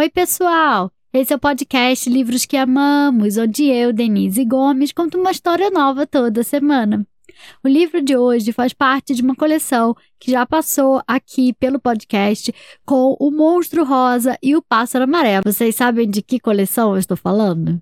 Oi, pessoal! Esse é o podcast Livros que Amamos, onde eu, Denise Gomes, conto uma história nova toda semana. O livro de hoje faz parte de uma coleção que já passou aqui pelo podcast com o Monstro Rosa e o Pássaro Amarelo. Vocês sabem de que coleção eu estou falando?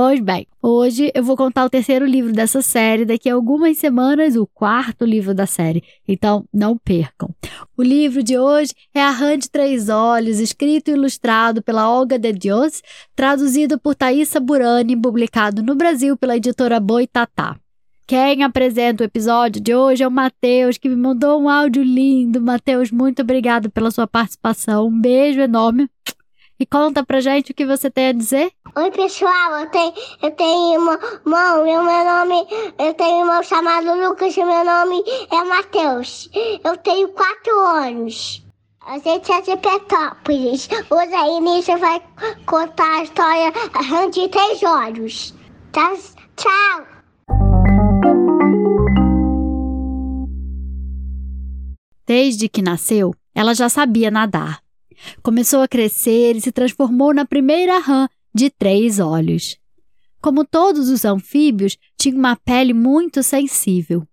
Pois bem, hoje eu vou contar o terceiro livro dessa série, daqui a algumas semanas o quarto livro da série, então não percam. O livro de hoje é A Rã de Três Olhos, escrito e ilustrado pela Olga de Dios, traduzido por Thaisa Burani, publicado no Brasil pela editora Boitatá. Quem apresenta o episódio de hoje é o Matheus, que me mandou um áudio lindo. Matheus, muito obrigado pela sua participação. Um beijo enorme. E conta pra gente o que você tem a dizer. Oi, pessoal, eu tenho, eu tenho irmão, irmão, meu nome, eu tenho irmão chamado Lucas e meu nome é Matheus. Eu tenho quatro anos. A gente é de Petópolis. Hoje a Inícia vai contar a história de três olhos. Tá? Tchau! Desde que nasceu, ela já sabia nadar. Começou a crescer e se transformou na primeira rã de três olhos. Como todos os anfíbios, tinha uma pele muito sensível.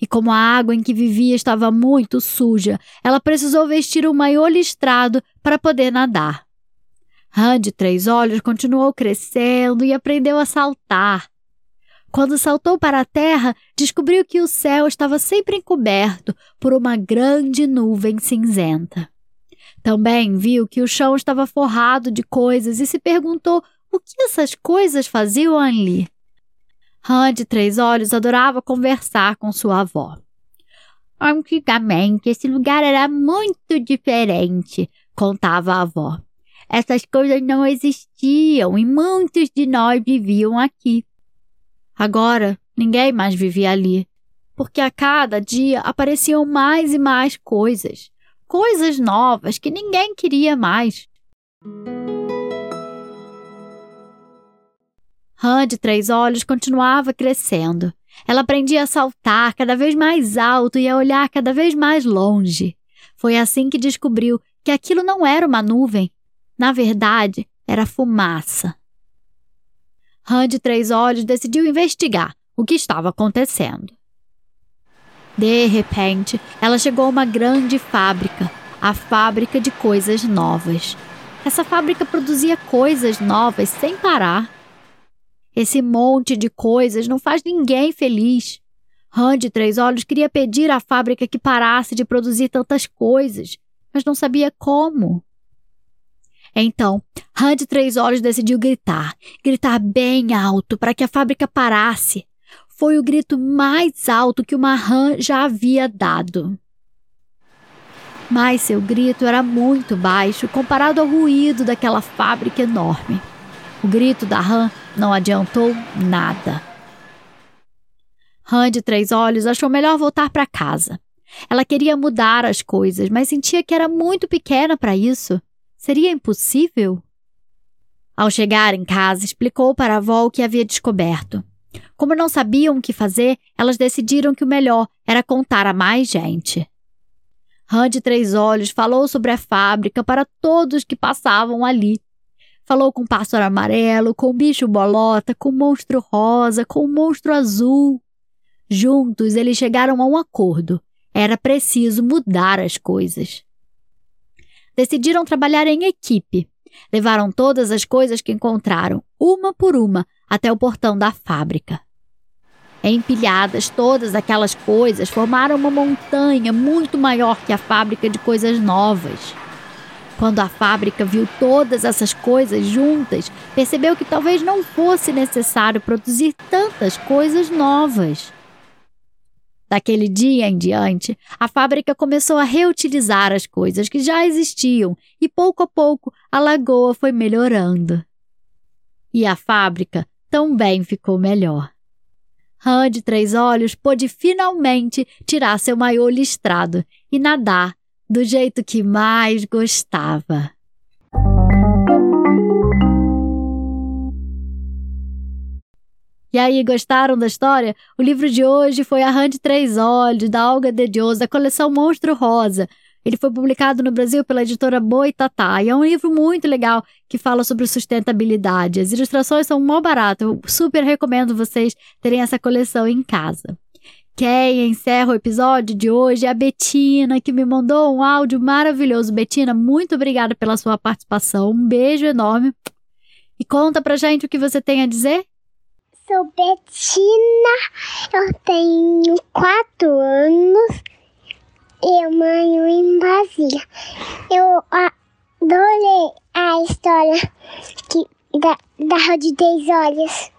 E como a água em que vivia estava muito suja, ela precisou vestir um maiô listrado para poder nadar. Rã de Três Olhos continuou crescendo e aprendeu a saltar. Quando saltou para a terra, descobriu que o céu estava sempre encoberto por uma grande nuvem cinzenta. Também viu que o chão estava forrado de coisas e se perguntou o que essas coisas faziam ali. Han de Três Olhos adorava conversar com sua avó. Antigamente, esse lugar era muito diferente, contava a avó. Essas coisas não existiam e muitos de nós viviam aqui. Agora, ninguém mais vivia ali, porque a cada dia apareciam mais e mais coisas coisas novas que ninguém queria mais. Rã de Três Olhos continuava crescendo. Ela aprendia a saltar cada vez mais alto e a olhar cada vez mais longe. Foi assim que descobriu que aquilo não era uma nuvem. Na verdade, era fumaça. Rã de Três Olhos decidiu investigar o que estava acontecendo. De repente, ela chegou a uma grande fábrica, a fábrica de coisas novas. Essa fábrica produzia coisas novas sem parar. Esse monte de coisas não faz ninguém feliz. Han de Três Olhos queria pedir à fábrica que parasse de produzir tantas coisas, mas não sabia como. Então, Han de Três Olhos decidiu gritar, gritar bem alto para que a fábrica parasse foi o grito mais alto que uma rã já havia dado. Mas seu grito era muito baixo comparado ao ruído daquela fábrica enorme. O grito da rã não adiantou nada. Rã de Três Olhos achou melhor voltar para casa. Ela queria mudar as coisas, mas sentia que era muito pequena para isso. Seria impossível? Ao chegar em casa, explicou para a avó o que havia descoberto. Como não sabiam o que fazer, elas decidiram que o melhor era contar a mais gente. Han de Três Olhos falou sobre a fábrica para todos que passavam ali. Falou com o pássaro amarelo, com o bicho bolota, com o monstro rosa, com o monstro azul. Juntos eles chegaram a um acordo. Era preciso mudar as coisas. Decidiram trabalhar em equipe. Levaram todas as coisas que encontraram, uma por uma, até o portão da fábrica. Empilhadas, todas aquelas coisas formaram uma montanha muito maior que a fábrica de coisas novas. Quando a fábrica viu todas essas coisas juntas, percebeu que talvez não fosse necessário produzir tantas coisas novas. Daquele dia em diante, a fábrica começou a reutilizar as coisas que já existiam e pouco a pouco a lagoa foi melhorando. E a fábrica também ficou melhor. Rã de Três Olhos pôde finalmente tirar seu maiô listrado e nadar do jeito que mais gostava. E aí, gostaram da história? O livro de hoje foi A Rã de Três Olhos, da Olga de Dios, da coleção Monstro Rosa. Ele foi publicado no Brasil pela editora Boitatá e é um livro muito legal que fala sobre sustentabilidade. As ilustrações são mó barato. Eu super recomendo vocês terem essa coleção em casa. Quem encerra o episódio de hoje é a Betina, que me mandou um áudio maravilhoso. Betina, muito obrigada pela sua participação. Um beijo enorme. E conta pra gente o que você tem a dizer. Sou Betina, eu tenho quatro anos eu moro em Brasília. Eu adorei a história que, da, da Rua de Três Olhos.